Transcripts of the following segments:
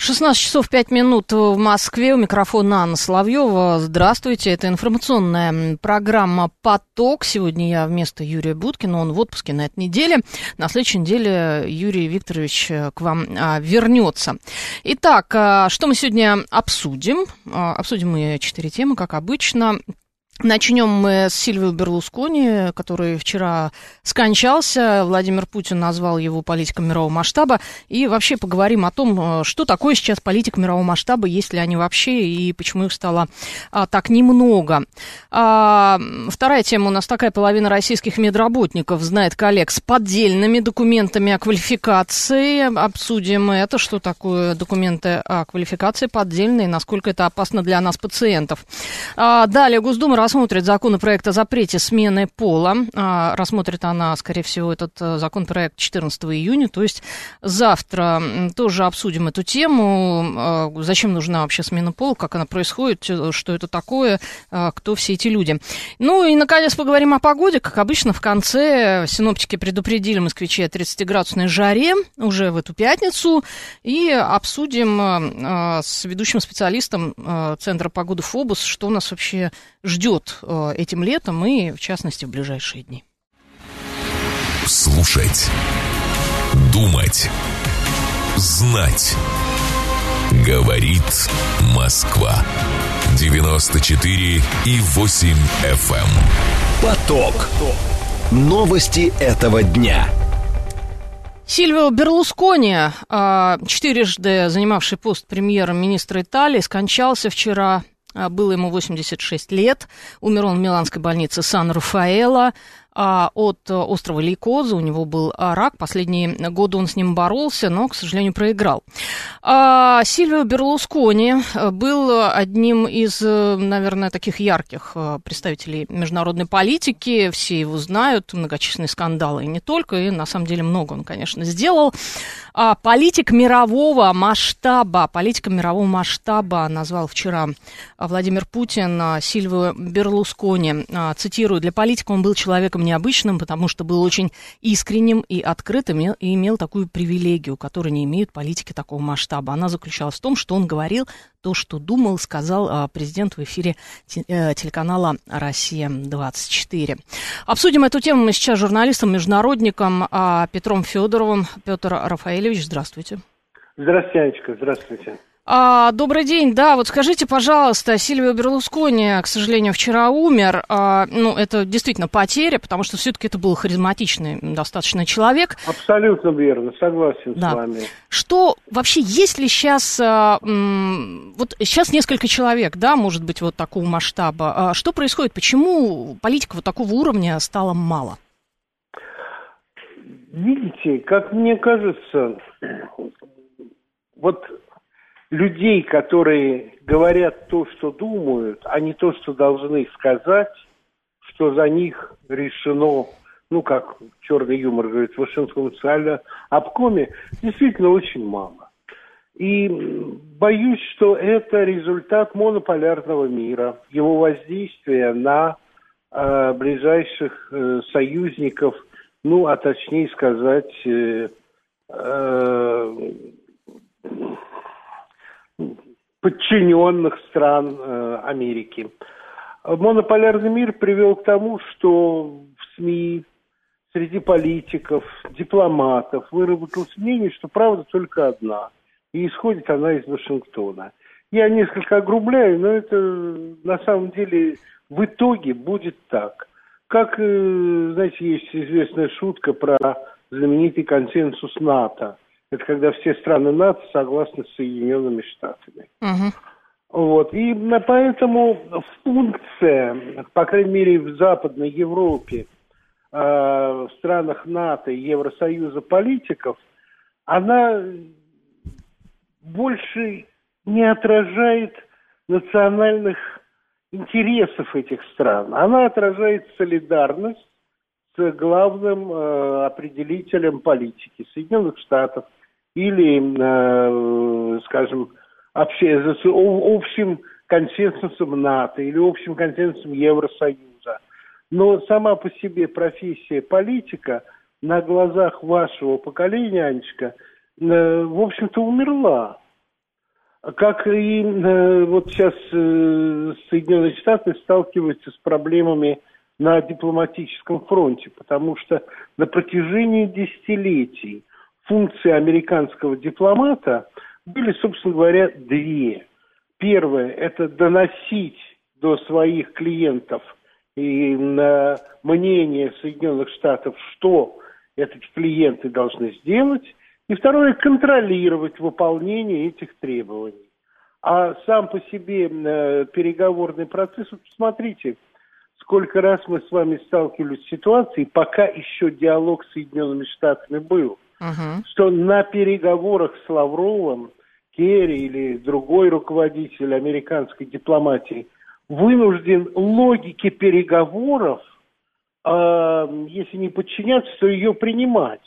16 часов 5 минут в Москве. У микрофона Анна Соловьева. Здравствуйте. Это информационная программа «Поток». Сегодня я вместо Юрия Будкина. Он в отпуске на этой неделе. На следующей неделе Юрий Викторович к вам а, вернется. Итак, а, что мы сегодня обсудим? А, обсудим мы четыре темы, как обычно. Начнем мы с Сильвио Берлускони, который вчера скончался. Владимир Путин назвал его политиком мирового масштаба. И вообще поговорим о том, что такое сейчас политика мирового масштаба, есть ли они вообще, и почему их стало а, так немного. А, вторая тема у нас такая. Половина российских медработников знает коллег с поддельными документами о квалификации. Обсудим это, что такое документы о квалификации поддельные, насколько это опасно для нас, пациентов. А, далее Госдума рассмотрит законопроект о запрете смены пола. А, рассмотрит она, скорее всего, этот э, законопроект 14 июня, то есть завтра тоже обсудим эту тему. А, зачем нужна вообще смена пола, как она происходит, э, что это такое, а, кто все эти люди. Ну и, наконец, поговорим о погоде. Как обычно, в конце синоптики предупредили москвичей о 30-градусной жаре уже в эту пятницу. И обсудим э, с ведущим специалистом Центра погоды ФОБУС, что нас вообще ждет ждет э, этим летом и, в частности, в ближайшие дни. Слушать. Думать. Знать. Говорит Москва. 94 и 8 FM. Эм. Поток. Новости этого дня. Сильвио Берлускони, э, четырежды занимавший пост премьер-министра Италии, скончался вчера а, было ему 86 лет. Умер он в миланской больнице Сан-Рафаэло а, от острова Лейкоза. У него был а, рак. Последние годы он с ним боролся, но, к сожалению, проиграл. А, Сильвио Берлускони был одним из, наверное, таких ярких представителей международной политики. Все его знают, многочисленные скандалы и не только. И, на самом деле, много он, конечно, сделал. А, политик мирового масштаба, политика мирового масштаба назвал вчера Владимир Путин Сильвио Берлускони. Цитирую, для политика он был человеком необычным, потому что был очень искренним и открытым, и имел такую привилегию, которую не имеют политики такого масштаба. Она заключалась в том, что он говорил то, что думал, сказал а, президент в эфире э, телеканала «Россия-24». Обсудим эту тему мы сейчас с журналистом-международником а, Петром Федоровым. Петр Рафаэлевич, здравствуйте. Здравствуйте, Анечка, здравствуйте. А, добрый день, да, вот скажите, пожалуйста, Сильвио Берлускони, к сожалению, вчера умер, а, ну, это действительно потеря, потому что все-таки это был харизматичный достаточно человек. Абсолютно верно, согласен да. с вами. Что вообще, есть ли сейчас, а, м, вот сейчас несколько человек, да, может быть, вот такого масштаба, а, что происходит, почему политика вот такого уровня стало мало? Видите, как мне кажется, вот людей, которые говорят то, что думают, а не то, что должны сказать, что за них решено, ну, как черный юмор говорит, в Вашингтонном социальном обкоме, действительно очень мало. И боюсь, что это результат монополярного мира, его воздействия на э, ближайших э, союзников, ну, а точнее сказать, э, э, подчиненных стран э, Америки. Монополярный мир привел к тому, что в СМИ, среди политиков, дипломатов выработалось мнение, что правда только одна. И исходит она из Вашингтона. Я несколько огрубляю, но это на самом деле в итоге будет так. Как, э, знаете, есть известная шутка про знаменитый консенсус НАТО – это когда все страны НАТО согласны с Соединенными Штатами. Угу. Вот. И поэтому функция, по крайней мере, в Западной Европе, э, в странах НАТО и Евросоюза политиков, она больше не отражает национальных интересов этих стран. Она отражает солидарность с главным э, определителем политики Соединенных Штатов, или, э, скажем, общим консенсусом НАТО или общим консенсусом Евросоюза. Но сама по себе профессия политика на глазах вашего поколения, Анечка, э, в общем-то, умерла. Как и э, вот сейчас Соединенные Штаты сталкиваются с проблемами на дипломатическом фронте, потому что на протяжении десятилетий функции американского дипломата были, собственно говоря, две. Первое – это доносить до своих клиентов и на мнение Соединенных Штатов, что эти клиенты должны сделать. И второе – контролировать выполнение этих требований. А сам по себе э, переговорный процесс, вот посмотрите, сколько раз мы с вами сталкивались с ситуацией, пока еще диалог с Соединенными Штатами был, uh-huh. что на переговорах с Лавровым Керри или другой руководитель американской дипломатии вынужден логике переговоров, э, если не подчиняться, то ее принимать.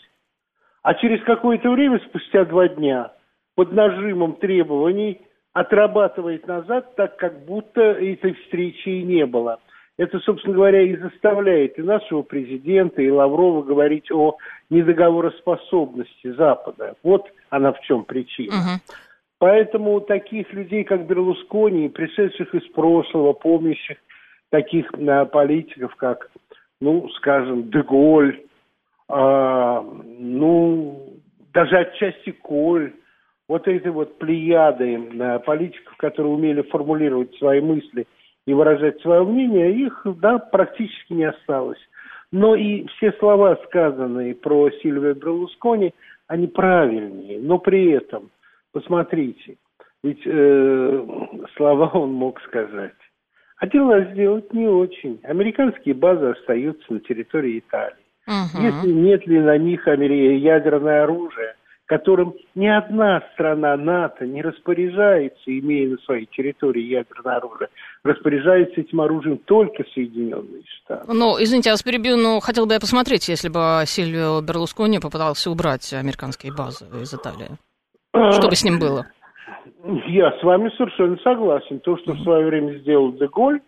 А через какое-то время, спустя два дня, под нажимом требований отрабатывает назад, так как будто этой встречи и не было. Это, собственно говоря, и заставляет и нашего президента, и Лаврова говорить о недоговороспособности Запада. Вот она в чем причина. Угу. Поэтому таких людей, как Берлускони, пришедших из прошлого, помнящих таких а, политиков, как, ну, скажем, Деголь, а, ну, даже отчасти Коль, вот эти вот плеяды а, политиков, которые умели формулировать свои мысли и выражать свое мнение, их, да, практически не осталось. Но и все слова, сказанные про Сильвия Берлускони, они правильные, но при этом – Посмотрите, ведь э, слова он мог сказать. А дела сделать не очень. Американские базы остаются на территории Италии. Угу. Если нет ли на них ядерное оружие, которым ни одна страна НАТО не распоряжается, имея на своей территории ядерное оружие, распоряжается этим оружием только Соединенные Штаты. Ну, извините, я вас перебью, но хотел бы я посмотреть, если бы Сильвио Берлускони попытался убрать американские базы из Италии. Что бы с ним было? Я с вами совершенно согласен. То, что в свое время сделал Деголь,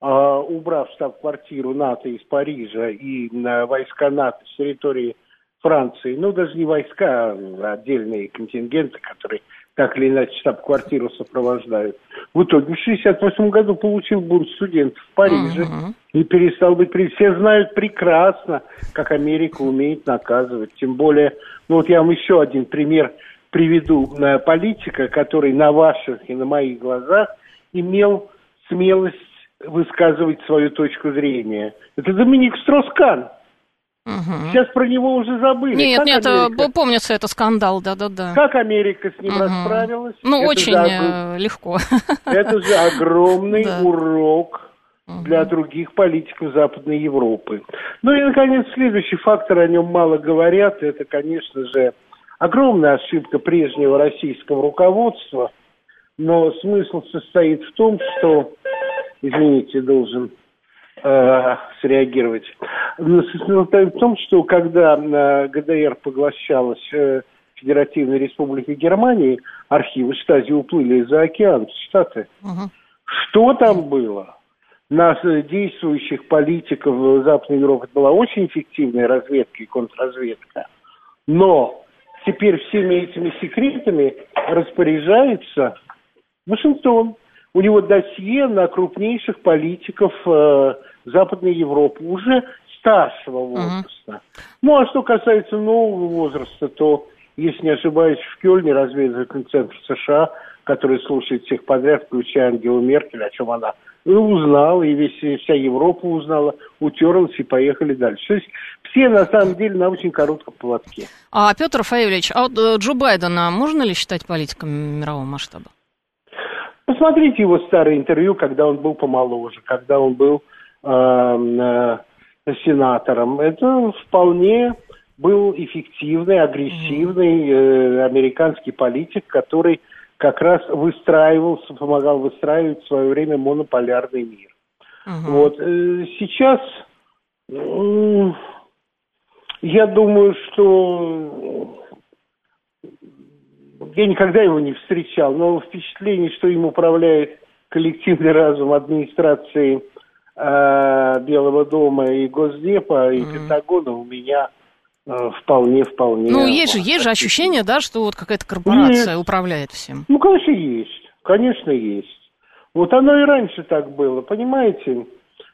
а, убрав штаб-квартиру НАТО из Парижа и войска НАТО с территории Франции, ну, даже не войска, а отдельные контингенты, которые так или иначе штаб-квартиру сопровождают. В итоге в 1968 году получил бунт студентов в Париже uh-huh. и перестал быть... Все знают прекрасно, как Америка умеет наказывать. Тем более, ну вот я вам еще один пример – приведу э, политика, который на ваших и на моих глазах имел смелость высказывать свою точку зрения. Это Доминик Строскан. Угу. Сейчас про него уже забыли. Нет, как нет, Америка? помнится это скандал, да-да-да. Как Америка с ним угу. расправилась? Ну, это очень же, легко. Это же огромный урок для других политиков Западной Европы. Ну и, наконец, следующий фактор, о нем мало говорят, это, конечно же, огромная ошибка прежнего российского руководства, но смысл состоит в том, что, извините, должен э, среагировать. Состоит в том, что когда э, ГДР поглощалась э, Федеративной Республикой Германии, архивы Штази уплыли за океан, в Штаты. Угу. Что там было? На действующих политиков Западной Европы была очень эффективная разведка и контрразведка. Но теперь всеми этими секретами распоряжается Вашингтон. У него досье на крупнейших политиков э, Западной Европы уже старшего возраста. Uh-huh. Ну, а что касается нового возраста, то, если не ошибаюсь, в Кёльне разведывательный центр США, который слушает всех подряд, включая Ангелу Меркель, о чем она и узнал, и весь, вся Европа узнала, утерлась и поехали дальше. То есть все на самом деле на очень коротком поводке. А, Петр Рафаэльевич, а вот э, Джо Байдена можно ли считать политиком мирового масштаба? Посмотрите его старое интервью, когда он был помоложе, когда он был э, э, сенатором. Это вполне был эффективный, агрессивный э, американский политик, который как раз выстраивался, помогал выстраивать в свое время монополярный мир. Угу. Вот э, сейчас я думаю, что я никогда его не встречал, но впечатление, что им управляет коллективный разум администрации э, Белого дома и Госдепа и mm-hmm. Пентагона у меня э, вполне, вполне. Ну, есть же, есть же ощущение, да, что вот какая-то корпорация Нет. управляет всем. Ну, конечно, есть. Конечно, есть. Вот оно и раньше так было, понимаете?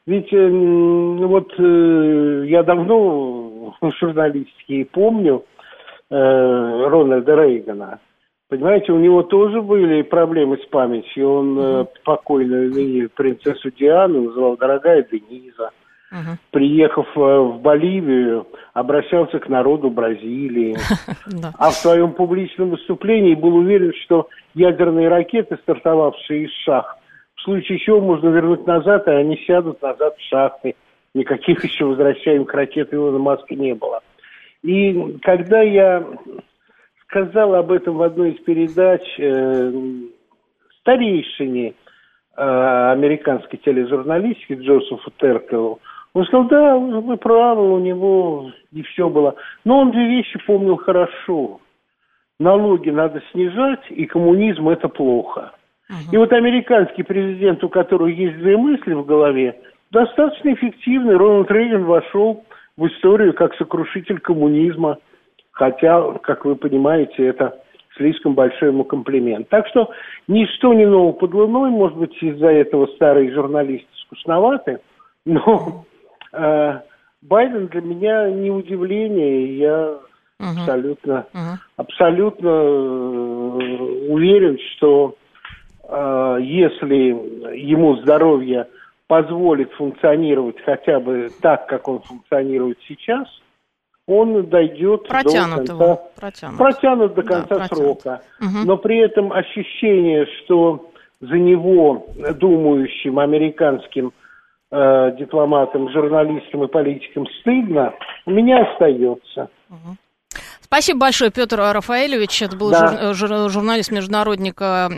Ведь э, вот э, я давно в журналистике помню э, Рональда Рейгана. Понимаете, у него тоже были проблемы с памятью. Он uh-huh. покойную ныне принцессу Диану называл «дорогая Дениза». Uh-huh. Приехав э, в Боливию, обращался к народу Бразилии. А в своем публичном выступлении был уверен, что ядерные ракеты, стартовавшие из шахт, в случае чего можно вернуть назад, и они сядут назад в шахты. Никаких еще возвращаемых ракет Илона Маска не было. И когда я сказал об этом в одной из передач э, старейшине э, американской тележурналистики Джозефу Теркелу. Он сказал, да, вы правы, у него не все было. Но он две вещи помнил хорошо. Налоги надо снижать, и коммунизм это плохо. Угу. И вот американский президент, у которого есть две мысли в голове, достаточно эффективный. Рональд Рейган вошел в историю как сокрушитель коммунизма – Хотя, как вы понимаете, это слишком большой ему комплимент. Так что ничто не ново под луной, может быть, из-за этого старые журналисты скучноваты, но э, Байден для меня не удивление, я uh-huh. абсолютно, uh-huh. абсолютно э, уверен, что э, если ему здоровье позволит фуnkционировать хотя бы так, как он функционирует сейчас – он дойдет протянут до конца, его, протянут. протянут до конца да, срока. Угу. Но при этом ощущение, что за него думающим американским э, дипломатам, журналистам и политикам стыдно, у меня остается. Угу. Спасибо большое, Петр Рафаэлевич. Это был да. жур, жур, журналист-международник э,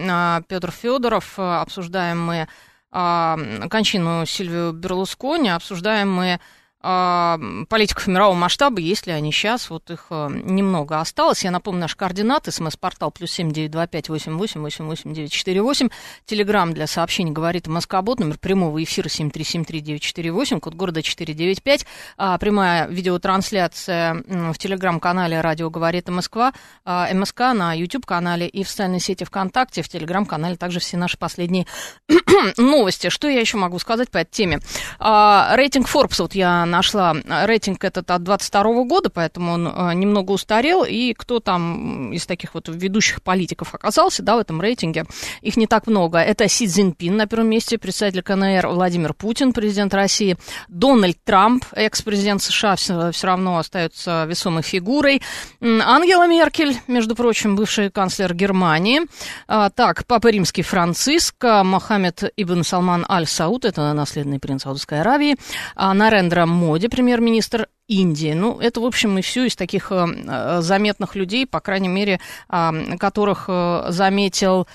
Петр Федоров. Обсуждаем мы э, кончину Сильвию Берлускони, обсуждаем мы а, политиков мирового масштаба, если они сейчас, вот их э, немного осталось. Я напомню, наш координаты, смс-портал плюс семь девять два пять восемь восемь восемь восемь девять четыре восемь. Телеграмм для сообщений говорит Москобот, номер прямого эфира семь три семь три девять четыре восемь, код города четыре девять пять. А, прямая видеотрансляция в телеграм-канале «Радио говорит Москва», а, МСК на YouTube-канале и в социальной сети ВКонтакте, в телеграм-канале также все наши последние новости. Что я еще могу сказать по этой теме? Рейтинг Forbes, вот я нашла рейтинг этот от 22 года, поэтому он э, немного устарел, и кто там из таких вот ведущих политиков оказался, да, в этом рейтинге, их не так много. Это Си Цзиньпин на первом месте, председатель КНР Владимир Путин, президент России, Дональд Трамп, экс-президент США, все, все равно остается весомой фигурой, Ангела Меркель, между прочим, бывший канцлер Германии, а, так, Папа Римский Франциск, Мохаммед Ибн Салман Аль-Сауд, это наследный принц Саудовской Аравии, а, Нарендра Моди, премьер-министр Индии. Ну, это, в общем, и все из таких э, заметных людей, по крайней мере, э, которых э, заметил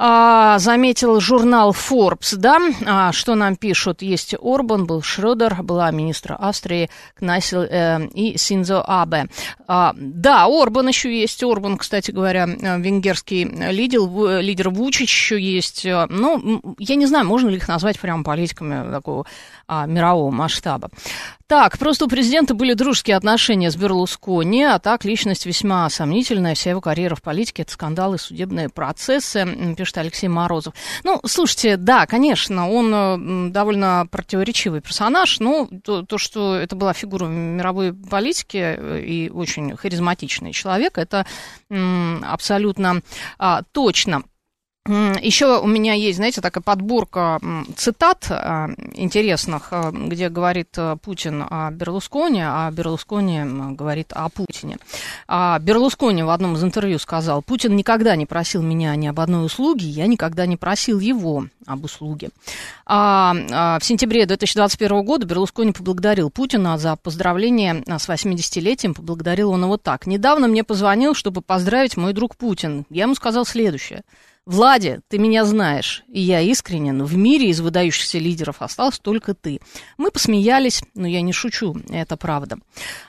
а, заметил журнал Forbes, да, а, что нам пишут. Есть Орбан, был Шрёдер, была министра Австрии Кнайсел э, и Синзо Абе. А, да, Орбан еще есть. Орбан, кстати говоря, э, венгерский лидер, лидер Вучич еще есть. Ну, я не знаю, можно ли их назвать прямо политиками такого а, мирового масштаба. Так, просто у президента были дружеские отношения с Берлускони, а так личность весьма сомнительная, вся его карьера в политике – это скандалы, судебные процессы, пишет Алексей Морозов. Ну, слушайте, да, конечно, он э, довольно противоречивый персонаж, но то, то что это была фигура мировой политики э, и очень харизматичный человек, это абсолютно а, точно. Еще у меня есть, знаете, такая подборка цитат а, интересных, а, где говорит э, Путин о Берлусконе, а Берлускони говорит о Путине. А Берлускони в одном из интервью сказал, Путин никогда не просил меня ни об одной услуге, я никогда не просил его об услуге. А в сентябре 2021 года Берлускони поблагодарил Путина за поздравление с 80-летием. Поблагодарил он его так. «Недавно мне позвонил, чтобы поздравить мой друг Путин. Я ему сказал следующее – Влади, ты меня знаешь, и я искренен. В мире из выдающихся лидеров остался только ты. Мы посмеялись, но я не шучу, это правда.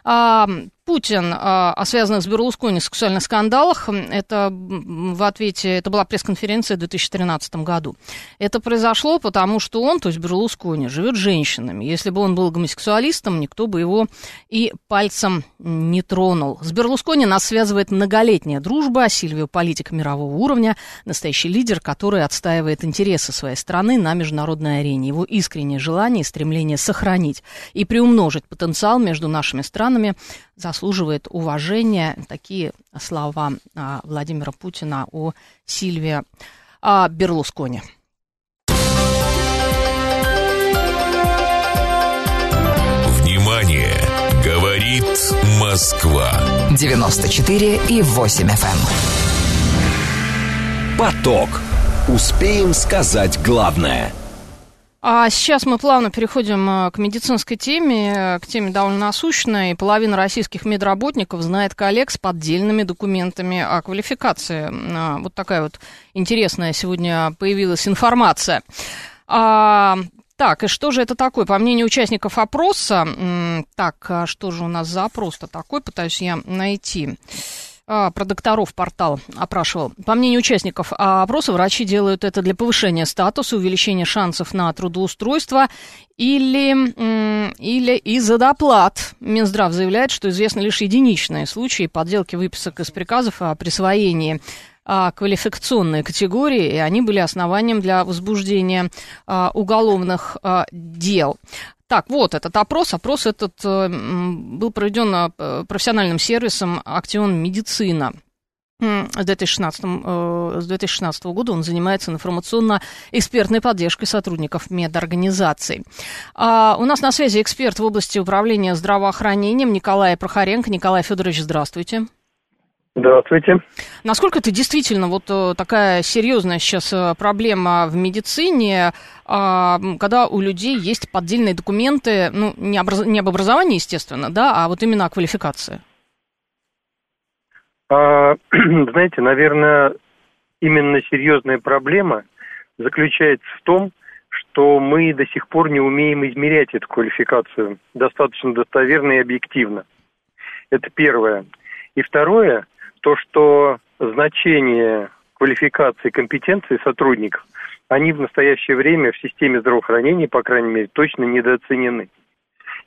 А, Путин о связанных с Берлускони сексуальных скандалах. Это в ответе, это была пресс-конференция в 2013 году. Это произошло потому, что он, то есть Берлускони, живет женщинами. Если бы он был гомосексуалистом, никто бы его и пальцем не тронул. С Берлускони нас связывает многолетняя дружба. Сильвио политик мирового уровня, настоящий лидер, который отстаивает интересы своей страны на международной арене. Его искреннее желание и стремление сохранить и приумножить потенциал между нашими странами заслуживает уважения. Такие слова а, Владимира Путина о Сильве а, Берлускони. Внимание! Говорит Москва. 94 и 8 FM. Эм. Поток. Успеем сказать главное – а сейчас мы плавно переходим э, к медицинской теме, э, к теме довольно насущной. Половина российских медработников знает коллег с поддельными документами о квалификации. А, вот такая вот интересная сегодня появилась информация. А, так, и что же это такое? По мнению участников опроса, так, а что же у нас за опрос-то такой? Пытаюсь я найти. А, про докторов портал опрашивал. По мнению участников опроса, врачи делают это для повышения статуса, увеличения шансов на трудоустройство или, или из-за доплат. Минздрав заявляет, что известны лишь единичные случаи подделки выписок из приказов о присвоении а, квалификационные категории, и они были основанием для возбуждения а, уголовных дел. Так, вот этот опрос. Опрос этот э, был проведен э, профессиональным сервисом Актион Медицина. С 2016, э, с 2016 года он занимается информационно-экспертной поддержкой сотрудников медорганизаций. А у нас на связи эксперт в области управления здравоохранением Николай Прохоренко. Николай Федорович, здравствуйте. Здравствуйте. Насколько это действительно вот э, такая серьезная сейчас э, проблема в медицине, а, когда у людей есть поддельные документы, ну, не, образ... не об образовании, естественно, да, а вот именно о квалификации? А, знаете, наверное, именно серьезная проблема заключается в том, что мы до сих пор не умеем измерять эту квалификацию достаточно достоверно и объективно. Это первое. И второе – то, что значение квалификации, компетенции сотрудников, они в настоящее время в системе здравоохранения, по крайней мере, точно недооценены.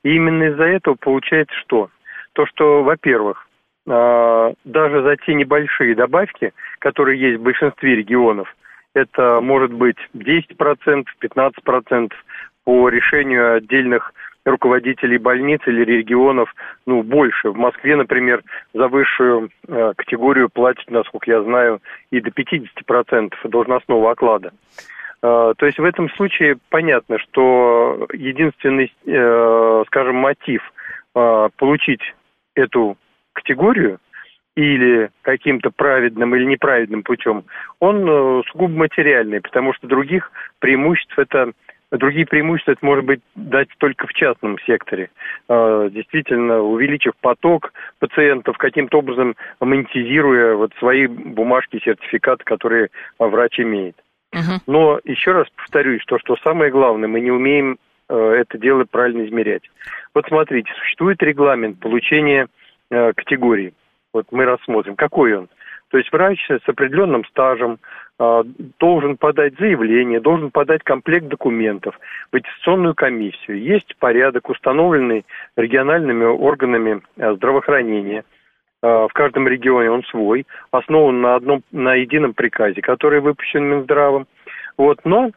И именно из-за этого получается что? То, что, во-первых, а, даже за те небольшие добавки, которые есть в большинстве регионов, это может быть 10%, 15% по решению отдельных руководителей больниц или регионов, ну, больше. В Москве, например, за высшую э, категорию платят, насколько я знаю, и до 50% должностного оклада. Э, то есть в этом случае понятно, что единственный, э, скажем, мотив э, получить эту категорию или каким-то праведным или неправедным путем, он э, сугубо материальный, потому что других преимуществ это Другие преимущества это может быть дать только в частном секторе. А, действительно, увеличив поток пациентов, каким-то образом монетизируя вот свои бумажки, сертификаты, которые врач имеет. Но еще раз повторюсь, что, что самое главное, мы не умеем э, это дело правильно измерять. Вот смотрите, существует регламент получения категории. Вот мы рассмотрим, какой он. То есть врач с определенным стажем э, должен подать заявление, должен подать комплект документов в аттестационную комиссию. Есть порядок, установленный региональными органами э, здравоохранения. Э, в каждом регионе он свой, основан на одном, на едином приказе, который выпущен Минздравом. Вот, но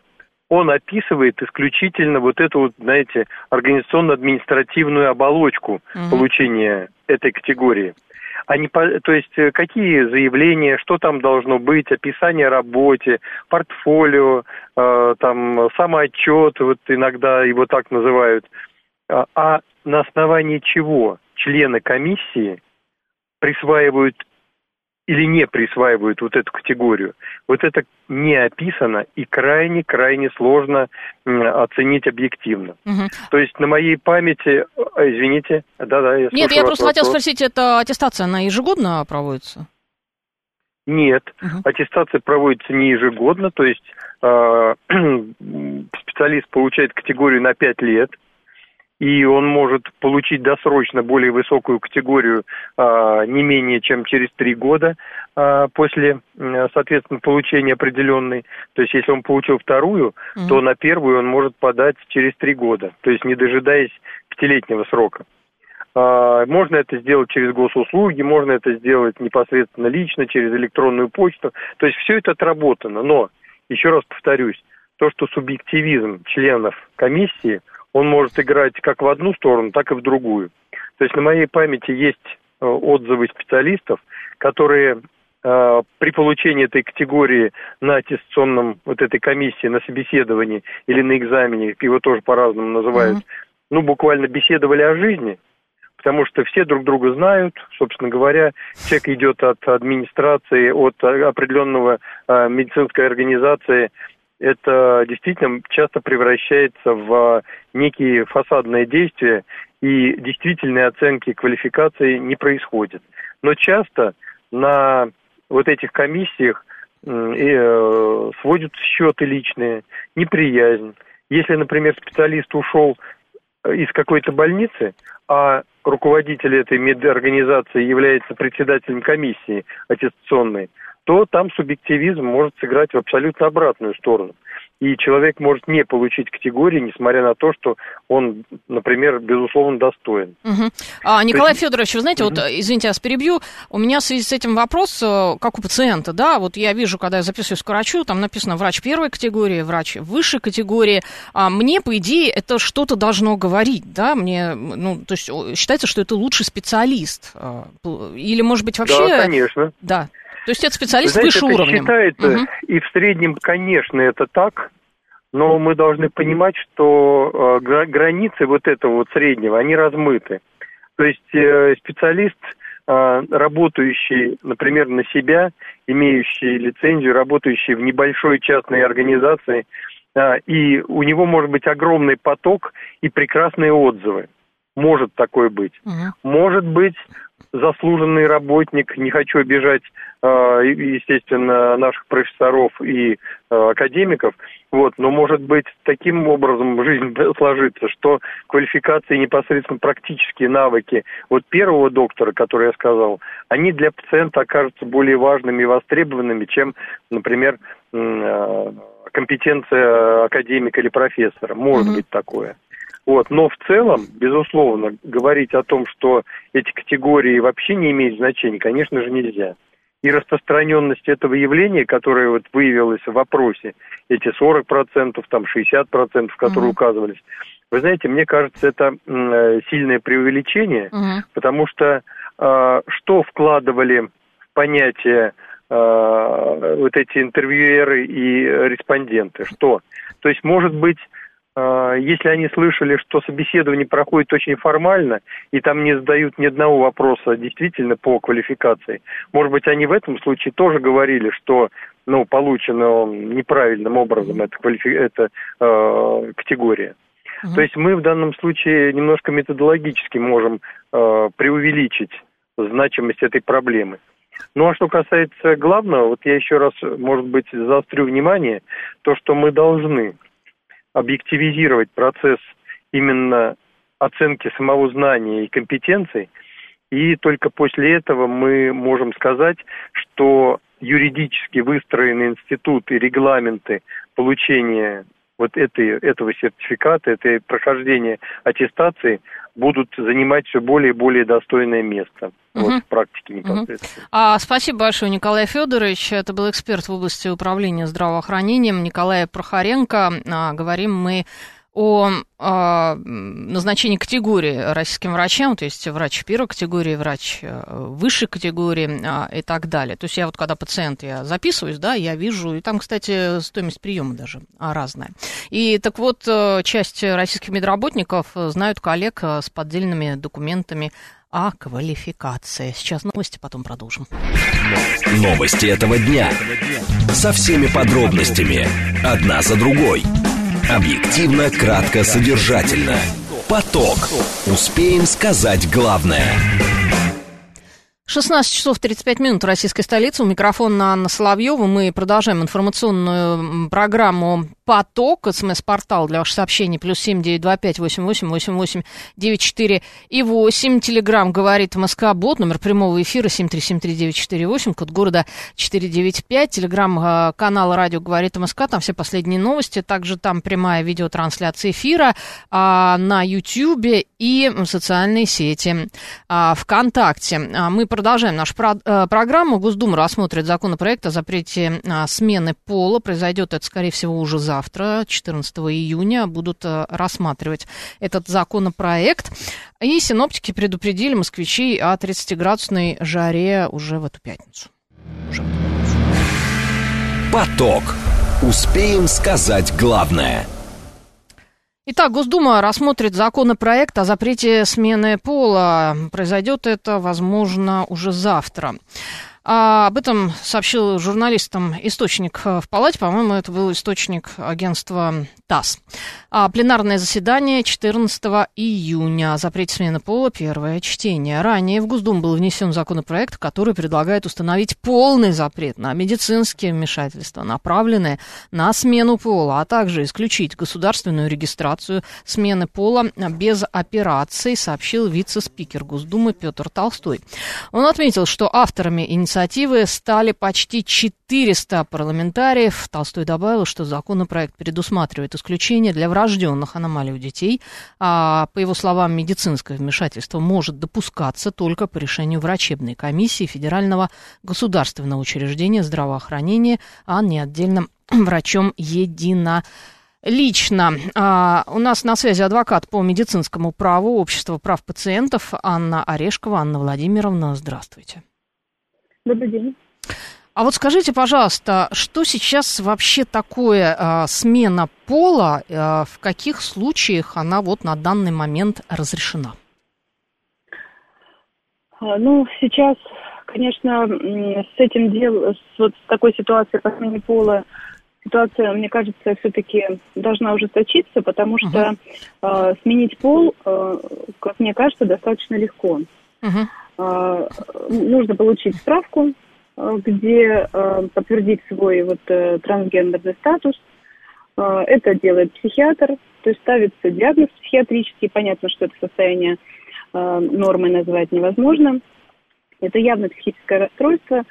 он описывает исключительно вот эту вот, знаете, организационно-административную оболочку угу. получения этой категории они, то есть э, какие заявления, что там должно быть, описание работе, портфолио, э, там самоотчет, вот иногда его так называют, а, а на основании чего члены комиссии присваивают или не присваивают вот эту категорию. Вот это не описано и крайне-крайне сложно оценить объективно. Угу. То есть на моей памяти, а, извините, да-да, я Нет, я просто хотел спросить, это аттестация, она ежегодно проводится? Нет, угу. аттестация проводится не ежегодно, то есть э, специалист получает категорию на 5 лет, и он может получить досрочно более высокую категорию а, не менее чем через три года а, после, соответственно, получения определенной. То есть, если он получил вторую, mm-hmm. то на первую он может подать через три года, то есть не дожидаясь пятилетнего срока. А, можно это сделать через госуслуги, можно это сделать непосредственно лично, через электронную почту. То есть все это отработано. Но, еще раз повторюсь, то, что субъективизм членов комиссии – он может играть как в одну сторону, так и в другую. То есть на моей памяти есть э, отзывы специалистов, которые э, при получении этой категории на аттестационном вот этой комиссии, на собеседовании или на экзамене, его тоже по-разному называют, mm-hmm. ну, буквально беседовали о жизни, потому что все друг друга знают, собственно говоря, человек идет от администрации, от определенного э, медицинской организации, это действительно часто превращается в некие фасадные действия, и действительной оценки квалификации не происходит. Но часто на вот этих комиссиях э, сводят счеты личные, неприязнь. Если, например, специалист ушел из какой-то больницы, а руководитель этой медорганизации является председателем комиссии аттестационной, то там субъективизм может сыграть в абсолютно обратную сторону. И человек может не получить категории, несмотря на то, что он, например, безусловно, достоин. Угу. А, Николай есть... Федорович, вы знаете, угу. вот, извините, я вас перебью, у меня в связи с этим вопрос, э, как у пациента, да, вот я вижу, когда я записываюсь к врачу, там написано врач первой категории, врач высшей категории, а мне, по идее, это что-то должно говорить, да, мне, ну, то есть считается, что это лучший специалист, э, или, может быть, вообще... Да, конечно. Да. То есть это специалист знаете, выше это уровня. считается, угу. и в среднем, конечно, это так, но мы должны понимать, что э, границы вот этого вот среднего, они размыты. То есть э, специалист, э, работающий, например, на себя, имеющий лицензию, работающий в небольшой частной организации, и у него может быть огромный поток и прекрасные отзывы. Может такое быть. Угу. Может быть заслуженный работник, не хочу обижать, э, естественно, наших профессоров и э, академиков, вот, но может быть таким образом жизнь сложится, что квалификации непосредственно практические навыки вот первого доктора, который я сказал, они для пациента окажутся более важными и востребованными, чем, например, э, компетенция академика или профессора. Может mm-hmm. быть такое. Вот. Но в целом, безусловно, говорить о том, что эти категории вообще не имеют значения, конечно же, нельзя. И распространенность этого явления, которое вот выявилось в вопросе, эти 40%, там 60%, которые mm-hmm. указывались, вы знаете, мне кажется, это э, сильное преувеличение, mm-hmm. потому что э, что вкладывали в понятие э, вот эти интервьюеры и респонденты? Что? То есть, может быть, если они слышали, что собеседование проходит очень формально, и там не задают ни одного вопроса действительно по квалификации, может быть, они в этом случае тоже говорили, что ну, получено неправильным образом эта, квалифи... эта э, категория. Угу. То есть мы в данном случае немножко методологически можем э, преувеличить значимость этой проблемы. Ну а что касается главного, вот я еще раз, может быть, заострю внимание, то, что мы должны объективизировать процесс именно оценки самого знания и компетенций, и только после этого мы можем сказать, что юридически выстроенный институт и регламенты получения вот этой, этого сертификата, этой прохождения аттестации будут занимать все более и более достойное место. Угу. Вот в практике непосредственно. Угу. А, спасибо большое, Николай Федорович. Это был эксперт в области управления здравоохранением Николай Прохоренко. А, говорим мы о э, назначении категории российским врачам, то есть врач первой категории, врач э, высшей категории э, и так далее. То есть я вот когда пациент, я записываюсь, да, я вижу, и там, кстати, стоимость приема даже разная. И так вот, э, часть российских медработников знают коллег с поддельными документами о квалификации. Сейчас новости, потом продолжим. Новости этого дня. Со всеми подробностями. Одна за другой. Объективно, кратко, содержательно. Поток. Успеем сказать главное. 16 часов 35 минут в российской столице. У микрофона Анна Соловьева. Мы продолжаем информационную программу «Поток». СМС-портал для ваших сообщений. Плюс семь девять два пять восемь восемь восемь восемь девять четыре и восемь. Телеграмм говорит МСК Бот. Номер прямого эфира семь три семь три девять четыре восемь. Код города четыре девять пять. Телеграмм э, канала радио говорит МСК. Там все последние новости. Также там прямая видеотрансляция эфира а, на Ютьюбе и социальные сети а, ВКонтакте. А, мы продолжаем нашу про- э, программу. Госдума рассмотрит законопроект о запрете а, смены пола. Произойдет это, скорее всего, уже завтра, 14 июня. Будут а, рассматривать этот законопроект. И синоптики предупредили москвичей о 30-градусной жаре уже в эту пятницу. Уже в эту пятницу. Поток. Успеем сказать главное. Итак, Госдума рассмотрит законопроект о запрете смены пола. Произойдет это, возможно, уже завтра. А об этом сообщил журналистам источник в палате, по-моему, это был источник агентства ТАСС. А пленарное заседание 14 июня. Запрет смены пола. Первое чтение. Ранее в Госдуму был внесен законопроект, который предлагает установить полный запрет на медицинские вмешательства, направленные на смену пола, а также исключить государственную регистрацию смены пола без операций, сообщил вице-спикер Госдумы Петр Толстой. Он отметил, что авторами инициативы стали почти 400 парламентариев. Толстой добавил, что законопроект предусматривает исключение для врожденных аномалий у детей. А, по его словам, медицинское вмешательство может допускаться только по решению врачебной комиссии Федерального государственного учреждения здравоохранения, а не отдельным врачом едино лично. А, у нас на связи адвокат по медицинскому праву Общества прав пациентов Анна Орешкова. Анна Владимировна, здравствуйте. Добрый день. А вот скажите, пожалуйста, что сейчас вообще такое э, смена пола, э, в каких случаях она вот на данный момент разрешена? А, Ну, сейчас, конечно, с этим делом, с вот с такой ситуацией по смене пола, ситуация, мне кажется, все-таки должна ужесточиться, потому что э, сменить пол, э, как мне кажется, достаточно легко. Мгм. Э, нужно получить справку, где э, подтвердить свой вот э, трансгендерный статус. Э, Это делает психиатр, то есть ставится диагноз психиатрический. Понятно, что это состояние э, нормой назвать невозможно. Это явно психическое расстройство.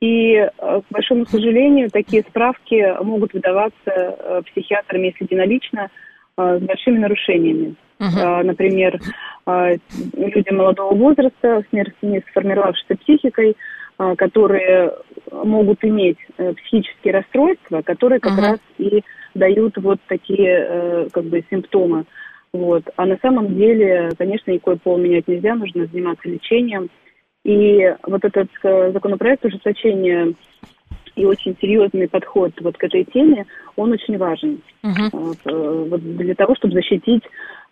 И, э, к большому сожалению, такие справки могут выдаваться э, психиатрами, если единолично, э, с большими нарушениями. Э, Например, э, люди молодого возраста с не не сформировавшейся психикой, э, которые могут иметь э, психические расстройства, которые как Мгм. раз и дают вот такие э, как бы симптомы. Вот. А на самом деле, конечно, никакой пол менять нельзя, нужно заниматься лечением. И вот этот э, законопроект ужесточения и очень серьезный подход вот к этой теме, он очень важен. Э, вот для того, чтобы защитить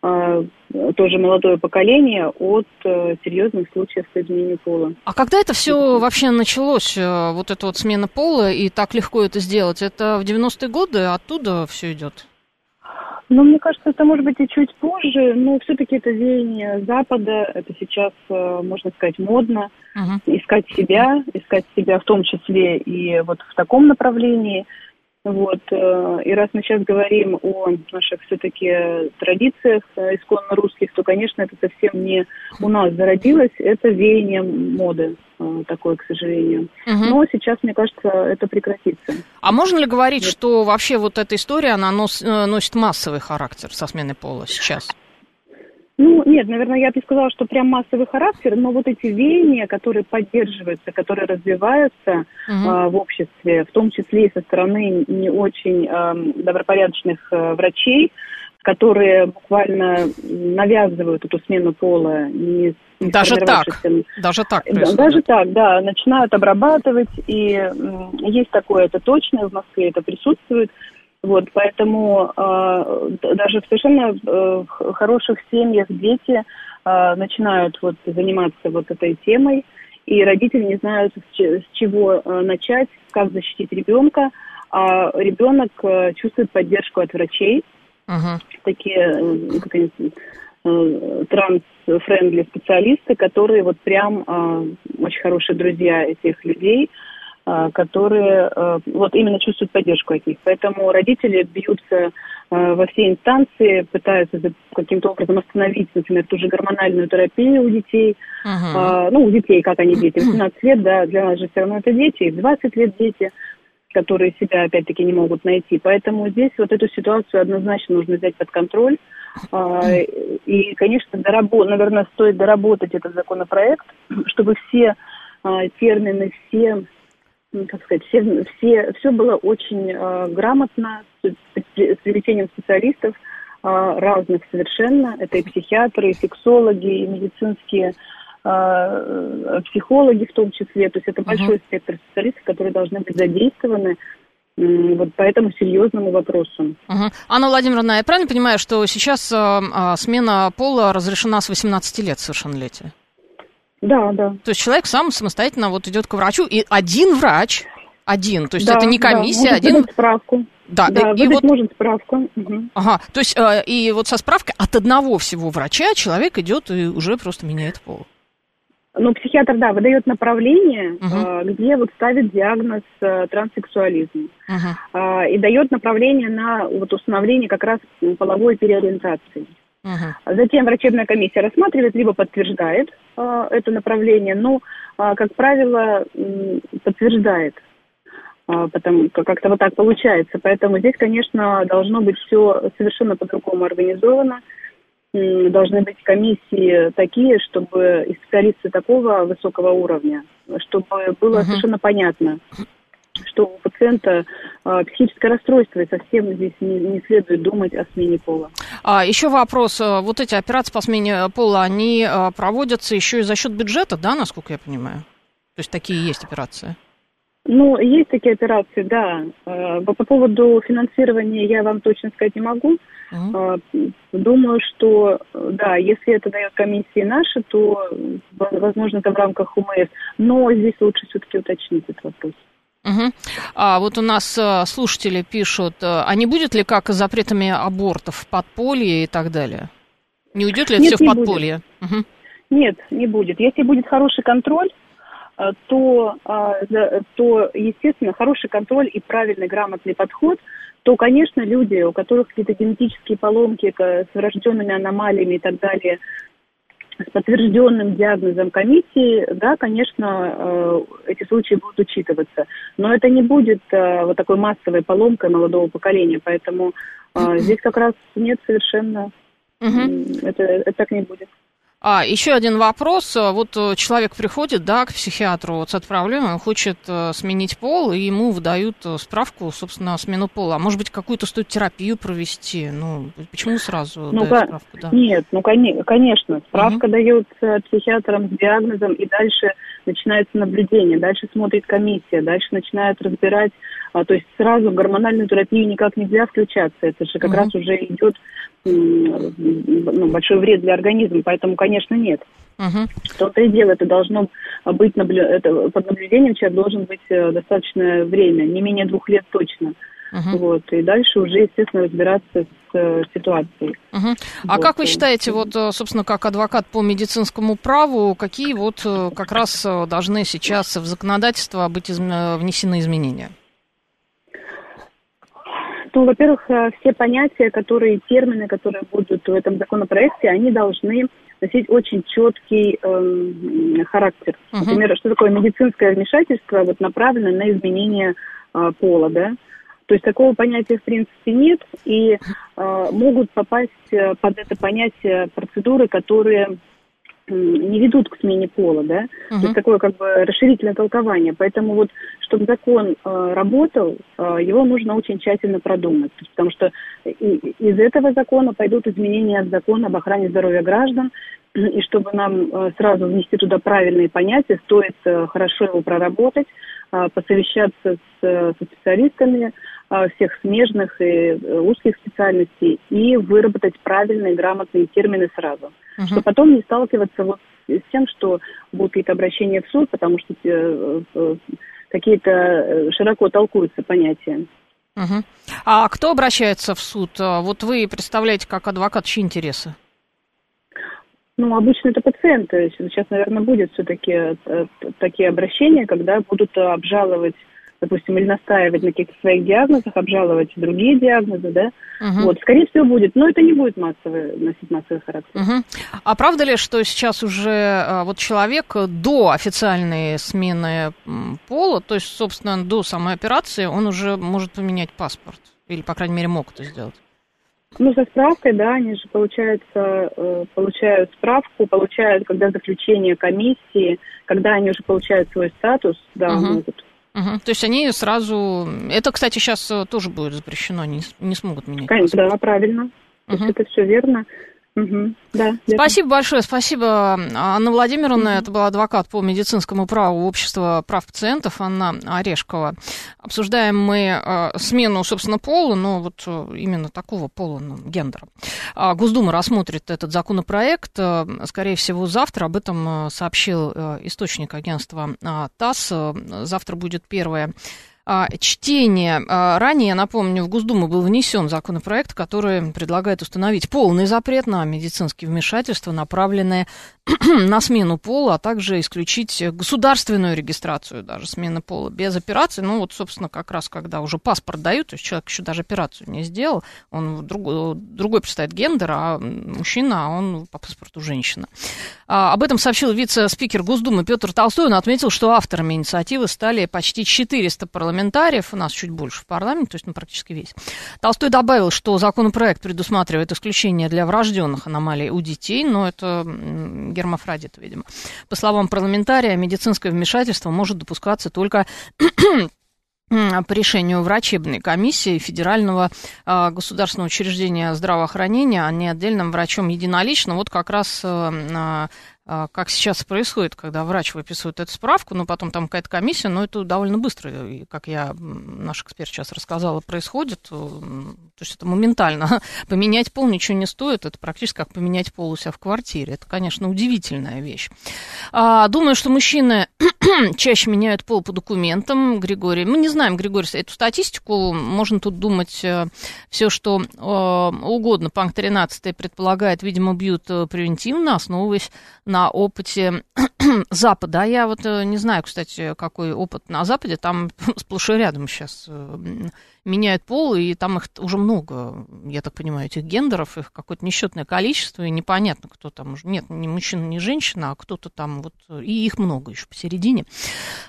тоже молодое поколение от э, серьезных случаев по изменению пола. А когда это все вообще началось, э, вот эта вот смена пола, и так легко это сделать? Это в 90-е годы оттуда все идет? Ну, мне кажется, это может быть и чуть позже, но все-таки это веяние Запада, это сейчас, э, можно сказать, модно. Мгм. искать себя, искать себя в том числе и вот в таком направлении. Вот. э, И раз мы сейчас говорим о наших все-таки традициях э, исконно русских, то, конечно, это совсем не у нас зародилось, это веяние моды э, такое, к сожалению. Мгм. Но сейчас, мне кажется, это прекратится. А можно ли говорить, что вообще вот эта история, она нос- носит массовый характер со сменой пола сейчас? Ну, нет, наверное, я бы не сказала, что прям массовый характер, но вот эти веяния, которые поддерживаются, которые развиваются Мгм. э, в обществе, в том числе и со стороны не очень э, добропорядочных э, врачей, которые буквально навязывают эту смену пола, не, Даже так? Даже так происходит? Даже так, да, начинают обрабатывать, и есть такое, это точно, в Москве это присутствует. Вот, поэтому э, даже в совершенно э, хороших семьях дети э, начинают вот заниматься вот этой темой, и родители не знают, с, че- с чего э, начать, как защитить ребенка, а ребенок э, чувствует поддержку от врачей, Мгм. такие, э, как они, trans-friendly специалисты, которые вот прям очень хорошие друзья этих людей, которые вот именно чувствуют поддержку от них. Поэтому родители бьются во все инстанции, пытаются каким-то образом остановить, например, ту же гормональную терапию у детей. Uh-huh. Ну, у детей, как они дети, 18 лет, да, для нас же все равно это дети, и в 20 лет дети которые себя опять-таки не могут найти. Поэтому здесь вот эту ситуацию однозначно нужно взять под контроль. А, и, конечно, доработ... наверное, стоит доработать этот законопроект, чтобы все а, термины, все как сказать, все, все, все было очень э, грамотно, с, с привлечением специалистов э, разных совершенно. Это и психиатры, и сексологи, и медицинские э, психологи в том числе. То есть это uh-huh. большой спектр специалистов, которые должны быть задействованы вот по этому серьезному вопросу. Угу. Анна Владимировна, я правильно понимаю, что сейчас э, э, смена пола разрешена с 18 лет совершеннолетия? Да, да. То есть человек сам самостоятельно вот идет к врачу, и один врач, один, то есть да, это не комиссия, да, один... справку. Да, да и, и вот... может справку. Угу. Ага, то есть э, и вот со справкой от одного всего врача человек идет и уже просто меняет пол. Ну, психиатр, да, выдает направление, uh-huh. где вот ставит диагноз э, транссексуализм. Uh-huh. И дает направление на вот установление как раз половой переориентации. Uh-huh. Затем врачебная комиссия рассматривает, либо подтверждает э, это направление, но, как правило, подтверждает потому как-то вот так получается. Поэтому здесь, конечно, должно быть все совершенно по-другому организовано должны быть комиссии такие, чтобы и специалисты такого высокого уровня, чтобы было uh-huh. совершенно понятно, что у пациента э, психическое расстройство, и совсем здесь не, не следует думать о смене пола. А, еще вопрос. Вот эти операции по смене пола, они э, проводятся еще и за счет бюджета, да, насколько я понимаю? То есть такие есть операции? Ну, есть такие операции, да. Э, по поводу финансирования я вам точно сказать не могу. Uh-huh. Думаю, что, да, если это дает комиссии наши, то, возможно, это в рамках УМС. Но здесь лучше все-таки уточнить этот вопрос. Угу. А вот у нас э, слушатели пишут, э, а не будет ли как запретами абортов, подполье и так далее? Не уйдет ли это Нет, все в подполье? Угу. Нет, не будет. Если будет хороший контроль, Э, то, а, то, естественно, хороший контроль и правильный, грамотный подход, то, конечно, люди, у которых какие-то генетические поломки с врожденными аномалиями и так далее, с подтвержденным диагнозом комиссии, да, конечно, э, эти случаи будут учитываться. Но это не будет э, вот такой массовой поломкой молодого поколения, поэтому здесь как раз нет совершенно, угу. это, это так не будет. А, еще один вопрос. Вот э, человек приходит, да, к психиатру вот с этой проблемой, он хочет э, сменить пол, и ему выдают э, справку, собственно, смену пола. А может быть, какую-то стоит терапию провести? Ну, почему сразу ну, дают справку? Да? Нет, ну, конечно, справка угу. дается психиатрам с диагнозом, и дальше начинается наблюдение, дальше смотрит комиссия, дальше начинают разбирать, а, то есть сразу в гормональную терапию никак нельзя включаться, это же как угу. раз уже идет ну, большой вред для организма, поэтому, конечно, нет. Угу. То-то и дело, это должно быть наблю... это, под наблюдением человек должен быть э, достаточное время, не менее двух лет точно. Угу. Вот, и дальше уже, естественно, разбираться с э, ситуацией. Угу. А вот. как вы считаете, вот, э, собственно, как адвокат по медицинскому праву, какие вот как раз должны сейчас в законодательство быть из... внесены изменения? Ну, во-первых, э, все понятия, которые, термины, которые будут в этом законопроекте, они должны носить очень четкий э, характер. Uh-huh. Например, что такое медицинское вмешательство, вот направлено на изменение э, пола, да? То есть такого понятия в принципе нет, и э, могут попасть э, под это понятие процедуры, которые не ведут к смене пола, да, uh-huh. то есть такое как бы расширительное толкование. Поэтому вот, чтобы закон э, работал, э, его нужно очень тщательно продумать, потому что и, из этого закона пойдут изменения от закона об охране здоровья граждан, и чтобы нам э, сразу внести туда правильные понятия, стоит э, хорошо его проработать, посовещаться с, со специалистами, всех смежных и узких специальностей и выработать правильные грамотные термины сразу угу. чтобы потом не сталкиваться вот с тем, что будут какие-то обращения в суд, потому что э, э, какие-то э, широко толкуются понятия. Угу. А кто обращается в суд? Вот вы представляете как адвокат чьи интересы? Ну, обычно это пациенты. Сейчас, наверное, будет все-таки э, такие обращения, когда будут обжаловать допустим, или настаивать на каких-то своих диагнозах, обжаловать другие диагнозы, да, угу. вот, скорее всего, будет, но это не будет массовый, носить массовый характер. Угу. А правда ли, что сейчас уже э, вот человек до официальной смены пола, то есть, собственно, до самой операции, он уже может поменять паспорт? Или, по крайней мере, мог это сделать? Ну, со справкой, да, они же, получается, э, получают справку, получают, когда заключение комиссии, когда они уже получают свой статус, да, угу. могут Угу. То есть они сразу... Это, кстати, сейчас э, тоже будет запрещено, они не смогут менять. Конечно, да, правильно. Угу. Это все верно. Угу, да, спасибо большое, спасибо, Анна Владимировна. Угу. Это был адвокат по медицинскому праву общества прав пациентов Анна Орешкова. Обсуждаем мы э, смену, собственно, пола, но вот э, именно такого пола, ну, гендера. А Госдума рассмотрит этот законопроект, э, скорее всего, завтра. Об этом э, сообщил э, источник агентства э, ТАСС. Завтра будет первое чтение. А, ранее, я напомню, в Госдуму был внесен законопроект, который предлагает установить полный запрет на медицинские вмешательства, направленные на смену пола, а также исключить государственную регистрацию даже смены пола без операции. Ну вот, собственно, как раз когда уже паспорт дают, то есть человек еще даже операцию не сделал, он другой, другой представит гендер, а мужчина, а он по паспорту женщина. А, об этом сообщил вице-спикер Госдумы Петр Толстой. Он отметил, что авторами инициативы стали почти 400 парламентариев, у нас чуть больше в парламенте, то есть ну, практически весь. Толстой добавил, что законопроект предусматривает исключение для врожденных аномалий у детей, но это гермафродита, видимо. По словам парламентария, медицинское вмешательство может допускаться только по решению врачебной комиссии Федерального э, государственного учреждения здравоохранения, а не отдельным врачом единолично. Вот как раз э, как сейчас происходит, когда врач выписывает эту справку, но потом там какая-то комиссия, но это довольно быстро, и, как я, наш эксперт сейчас рассказала, происходит. Э, то есть это моментально. Поменять пол ничего не стоит, это практически как поменять пол у себя в квартире. Это, конечно, удивительная вещь. А, думаю, что мужчины чаще меняют пол по документам, Григорий. Мы не знаем, Григорий, эту статистику. Можно тут думать э, все, что э, угодно. Панк 13 предполагает, видимо, бьют превентивно, основываясь на опыте Запада. А я вот не знаю, кстати, какой опыт на Западе. Там сплошь и рядом сейчас меняют пол, и там их уже много, я так понимаю, этих гендеров, их какое-то несчетное количество, и непонятно, кто там, нет, ни мужчина, ни женщина, а кто-то там, вот, и их много еще посередине.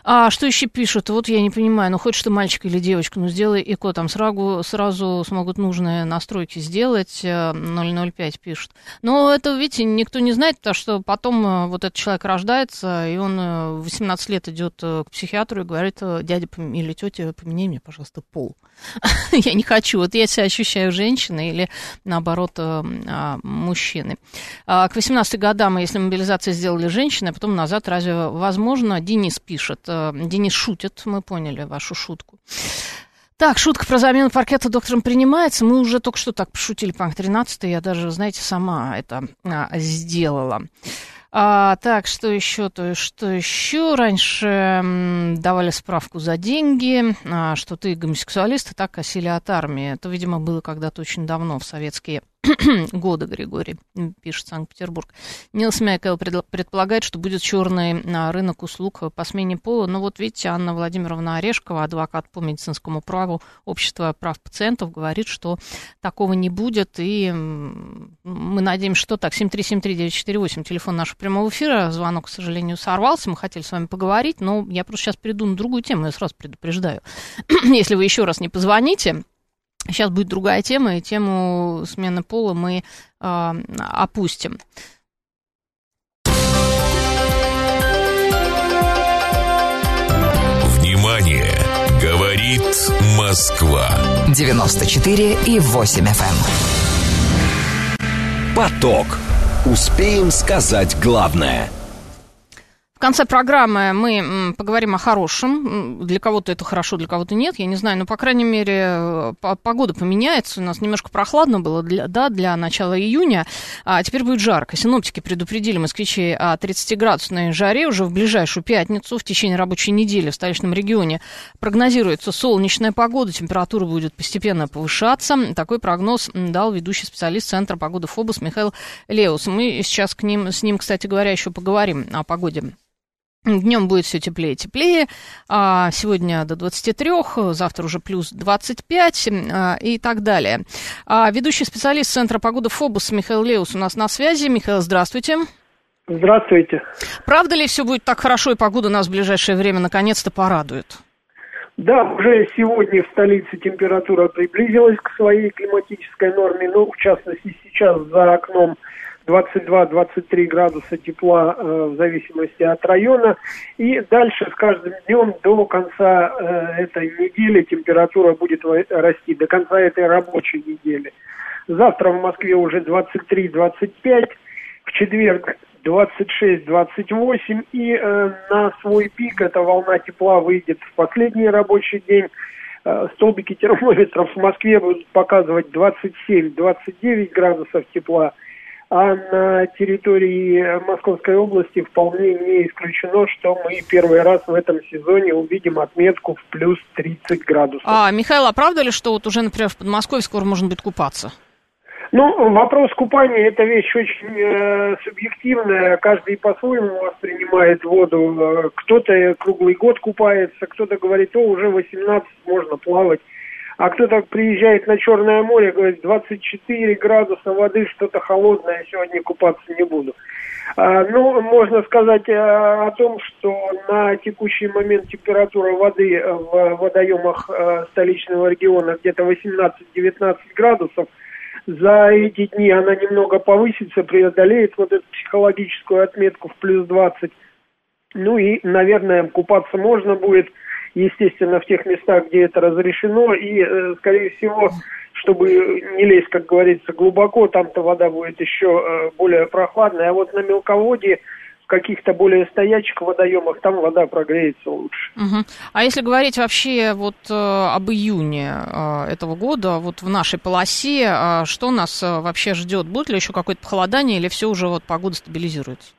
А что еще пишут? Вот я не понимаю, ну, хочешь ты мальчик или девочка, ну, сделай ЭКО, там сразу, сразу смогут нужные настройки сделать, 005 э, пишут. Но это, видите, никто не знает, потому что потом э, вот этот человек рождается, и он э, в 18 лет идет к психиатру и говорит, дядя или тетя, поменяй мне, пожалуйста, пол. я не хочу. Вот я себя ощущаю женщиной или, наоборот, э, а, мужчиной. А, к 18 годам, если мобилизация сделали женщины, а потом назад, разве возможно? Денис пишет. Э, Денис шутит, мы поняли вашу шутку. Так, шутка про замену паркета доктором принимается. Мы уже только что так пошутили, Панк 13 я даже, знаете, сама это а, сделала. А, так, что еще, то что еще? Раньше давали справку за деньги, а, что ты гомосексуалист, и так косили от армии. Это, видимо, было когда-то очень давно, в советские года, Григорий, пишет Санкт-Петербург. Нилс Мяйкел предполагает, что будет черный рынок услуг по смене пола. Но вот видите, Анна Владимировна Орешкова, адвокат по медицинскому праву Общества прав пациентов, говорит, что такого не будет. И мы надеемся, что так. 7373948, телефон нашего прямого эфира. Звонок, к сожалению, сорвался. Мы хотели с вами поговорить, но я просто сейчас перейду на другую тему, я сразу предупреждаю. Если вы еще раз не позвоните, Сейчас будет другая тема, и тему смены пола мы э, опустим. Внимание! Говорит Москва. 94 и 8 FM. Эм. Поток. Успеем сказать главное – конце программы мы поговорим о хорошем. Для кого-то это хорошо, для кого-то нет, я не знаю. Но, по крайней мере, погода поменяется. У нас немножко прохладно было для, да, для начала июня. А теперь будет жарко. Синоптики предупредили москвичей о 30-градусной жаре уже в ближайшую пятницу. В течение рабочей недели в столичном регионе прогнозируется солнечная погода. Температура будет постепенно повышаться. Такой прогноз дал ведущий специалист Центра погоды ФОБОС Михаил Леус. Мы сейчас к ним, с ним, кстати говоря, еще поговорим о погоде Днем будет все теплее и теплее. А сегодня до 23, завтра уже плюс 25 а, и так далее. А ведущий специалист Центра погоды ФОБУС Михаил Леус у нас на связи. Михаил, здравствуйте. Здравствуйте. Правда ли все будет так хорошо и погода нас в ближайшее время наконец-то порадует? Да, уже сегодня в столице температура приблизилась к своей климатической норме, ну, в частности, сейчас за окном 22-23 градуса тепла э, в зависимости от района. И дальше с каждым днем до конца э, этой недели температура будет расти, до конца этой рабочей недели. Завтра в Москве уже 23-25, в четверг 26-28, и э, на свой пик эта волна тепла выйдет в последний рабочий день. Э, столбики термометров в Москве будут показывать 27-29 градусов тепла, а на территории Московской области вполне не исключено, что мы первый раз в этом сезоне увидим отметку в плюс 30 градусов. А, Михаил, а правда ли, что вот уже, например, в Подмосковье скоро можно будет купаться? Ну, вопрос купания – это вещь очень э, субъективная. Каждый по-своему воспринимает воду. Кто-то круглый год купается, кто-то говорит, о, уже 18, можно плавать. А кто-то приезжает на Черное море, говорит, 24 градуса воды, что-то холодное, сегодня купаться не буду. А, ну, можно сказать а, о том, что на текущий момент температура воды в водоемах а, столичного региона где-то 18-19 градусов. За эти дни она немного повысится, преодолеет вот эту психологическую отметку в плюс 20. Ну и, наверное, купаться можно будет – естественно, в тех местах, где это разрешено, и, э, скорее всего, чтобы не лезть, как говорится, глубоко, там-то вода будет еще э, более прохладная, а вот на мелководье в каких-то более стоячих водоемах там вода прогреется лучше. Угу. А если говорить вообще вот э, об июне этого года, вот в нашей полосе, что нас вообще ждет? Будет ли еще какое-то похолодание или все уже вот погода стабилизируется?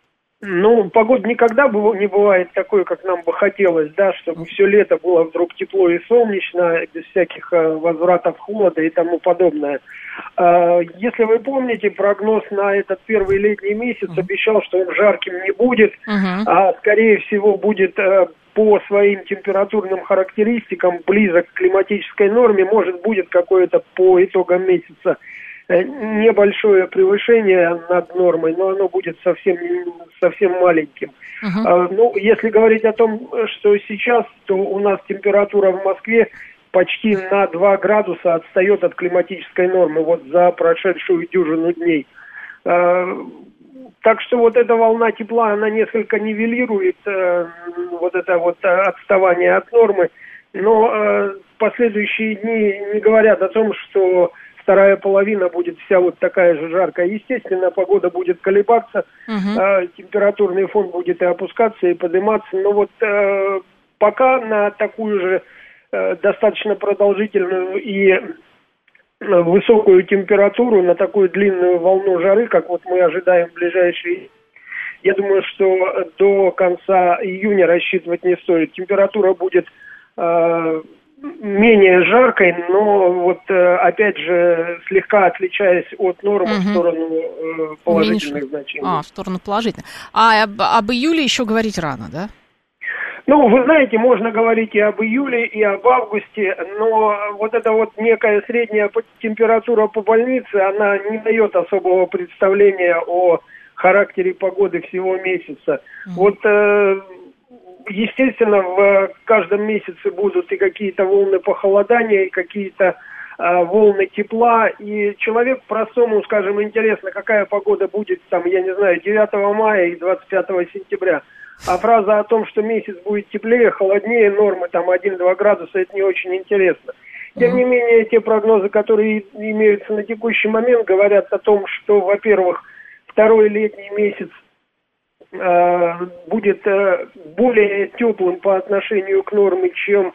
Ну, погода никогда не бывает такой, как нам бы хотелось, да, чтобы все лето было вдруг тепло и солнечно, без всяких э, возвратов холода и тому подобное. А, если вы помните, прогноз на этот первый летний месяц обещал, что он жарким не будет, а скорее всего будет э, по своим температурным характеристикам близок к климатической норме, может будет какое-то по итогам месяца небольшое превышение над нормой, но оно будет совсем, совсем маленьким. Uh-huh. Ну, если говорить о том, что сейчас, то у нас температура в Москве почти на 2 градуса отстает от климатической нормы вот за прошедшую дюжину дней. А, так что вот эта волна тепла, она несколько нивелирует э, вот это вот отставание от нормы, но э, последующие дни не говорят о том, что вторая половина будет вся вот такая же жаркая. Естественно, погода будет колебаться, угу. э, температурный фон будет и опускаться, и подниматься. Но вот э, пока на такую же э, достаточно продолжительную и э, высокую температуру, на такую длинную волну жары, как вот мы ожидаем в ближайшие я думаю, что до конца июня рассчитывать не стоит. Температура будет э, менее жаркой, но вот э, опять же слегка отличаясь от нормы угу. в сторону э, положительных Меньше. значений. А, в сторону положительных. А об, об июле еще говорить рано, да? Ну, вы знаете, можно говорить и об июле, и об августе, но вот эта вот некая средняя температура по больнице, она не дает особого представления о характере погоды всего месяца. Mm. Вот э, естественно, в каждом месяце будут и какие-то волны похолодания, и какие-то э, волны тепла, и человек простому, скажем, интересно, какая погода будет, там, я не знаю, 9 мая и 25 сентября. А фраза о том, что месяц будет теплее, холоднее нормы, там, 1-2 градуса, это не очень интересно. Тем не менее, те прогнозы, которые имеются на текущий момент, говорят о том, что, во-первых, второй летний месяц э, будет э, более теплым по отношению к норме, чем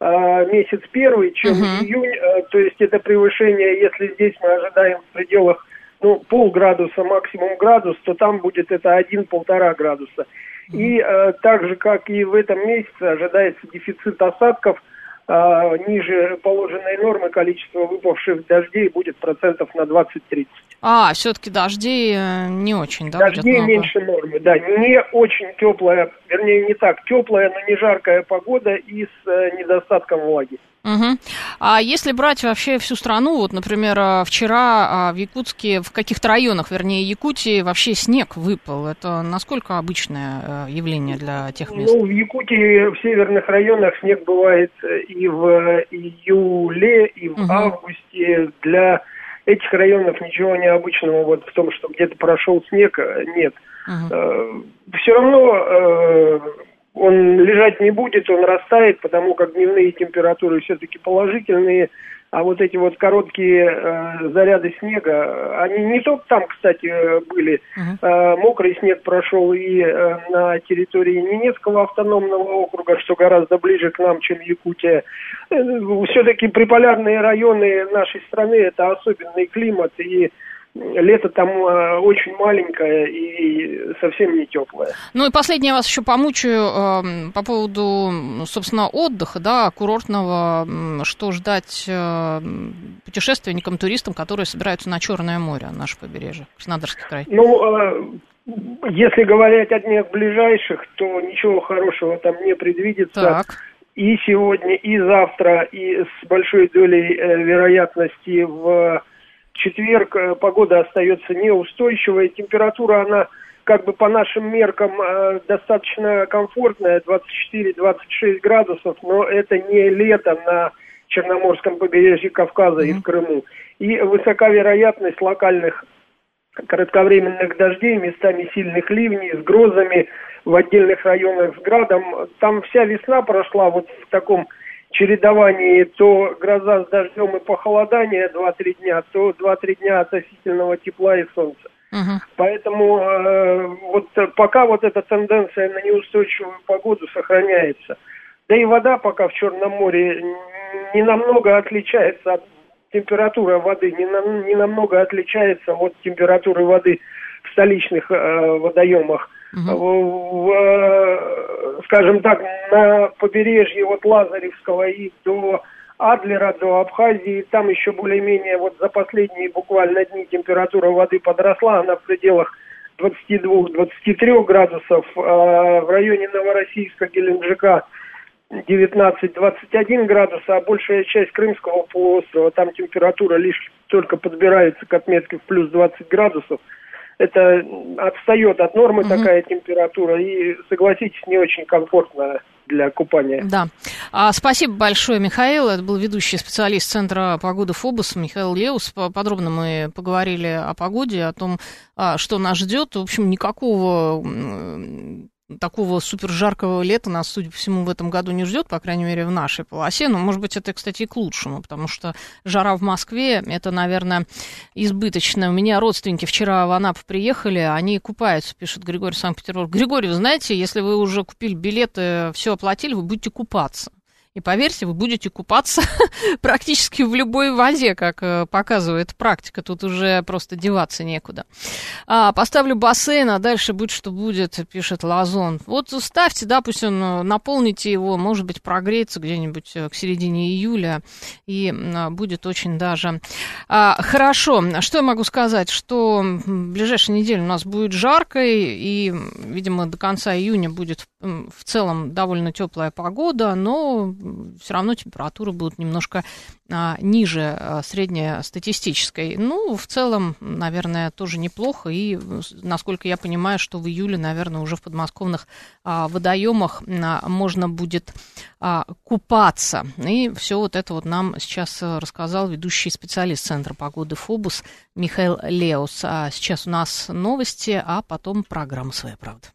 э, месяц первый, чем Мгм. июнь. Э, то есть это превышение, если здесь мы ожидаем в пределах ну, полградуса, максимум градус, то там будет это 1-1,5 градуса. И э, так же, как и в этом месяце, ожидается дефицит осадков – а, ниже положенной нормы количество выпавших дождей будет процентов на 20-30. А, все-таки дождей э, не очень, да, Дождей много? меньше нормы, да. Не очень теплая, вернее, не так теплая, но не жаркая погода и с э, недостатком влаги. Мгм. А если брать вообще всю страну, вот, например, э, вчера а, в Якутске, в каких-то районах, вернее, Якутии, вообще снег выпал. Это насколько обычное явление для тех мест? Ну, в Якутии, в северных районах снег бывает и в июле, и в Мгм. августе. Для этих районов ничего необычного вот в том, что где-то прошел снег, э, нет. Мгм. Все равно э, он лежать не будет, он растает, потому как дневные температуры все-таки положительные, а вот эти вот короткие э, заряды снега, они не только там, кстати, э, были, Мгм. Э, мокрый снег прошел и э, на территории Ненецкого автономного округа, что гораздо ближе к нам, чем Якутия. Все-таки приполярные районы нашей страны – это особенный климат, и лето там э, очень маленькое и совсем не теплое. Ну и последнее я вас еще помучаю эм, по поводу, собственно, отдыха, да, курортного, что ждать э, путешественникам, туристам, которые собираются на Черное море, наше побережье, Краснодарский край. Ну, э, если говорить о днях ближайших, то ничего хорошего там не предвидится. Так, и сегодня, и завтра, и с большой долей вероятности в четверг э, погода остается неустойчивая. Температура, она как бы по нашим меркам э, достаточно комфортная, 24-26 градусов, но это не лето на Черноморском побережье Кавказа и в Крыму. И высока вероятность локальных кратковременных дождей, местами сильных ливней, с грозами в отдельных районах с градом. Там вся весна прошла вот в таком чередовании то гроза с дождем и похолодание 2-3 дня, то 2-3 дня относительного тепла и солнца. Мгм. Поэтому э, вот пока вот эта тенденция на неустойчивую погоду сохраняется. Да и вода пока в Черном море не намного отличается от температуры воды, не, нам- не намного отличается от температуры воды в столичных э, водоемах. Мгм. В- э, скажем так, на побережье от Лазаревского и до Адлера, до Абхазии, там еще более-менее вот за последние буквально дни температура воды подросла, она в пределах 22-23 градусов, а в районе Новороссийска, Геленджика 19-21 градуса, а большая часть Крымского полуострова, там температура лишь только подбирается к отметке в плюс 20 градусов. Это отстает от нормы Мгм. такая температура, и, согласитесь, не очень комфортно для купания. Да. А, спасибо большое, Михаил. Это был ведущий специалист Центра погоды ФОБУС Михаил Леус. По- Подробно мы поговорили о погоде, о том, а, что нас ждет. В общем, никакого такого супер жаркого лета нас, судя по всему, в этом году не ждет, по крайней мере, в нашей полосе. Но, может быть, это, кстати, и к лучшему, потому что жара в Москве, это, наверное, избыточно. У меня родственники вчера в Анапу приехали, они купаются, пишет Григорий Санкт-Петербург. Григорий, вы знаете, если вы уже купили билеты, все оплатили, вы будете купаться. И поверьте, вы будете купаться практически в любой воде, как э, показывает практика. Тут уже просто деваться некуда. А, поставлю бассейн, а дальше будет, что будет, пишет Лазон. Вот ставьте, он, э, наполните его, может быть, прогреется где-нибудь э, к середине июля, и м, будет очень даже а, хорошо. Что я могу сказать? Что в ближайшей неделе у нас будет жаркой, и, видимо, до конца июня будет в целом довольно теплая погода, но все равно температуры будут немножко а, ниже а, среднестатистической. Ну, в целом, наверное, тоже неплохо. И, насколько я понимаю, что в июле, наверное, уже в подмосковных а, водоемах можно будет купаться. И все вот это вот нам сейчас рассказал ведущий специалист Центра погоды ФОБУС Михаил Леус. А сейчас у нас новости, а потом программа «Своя правда».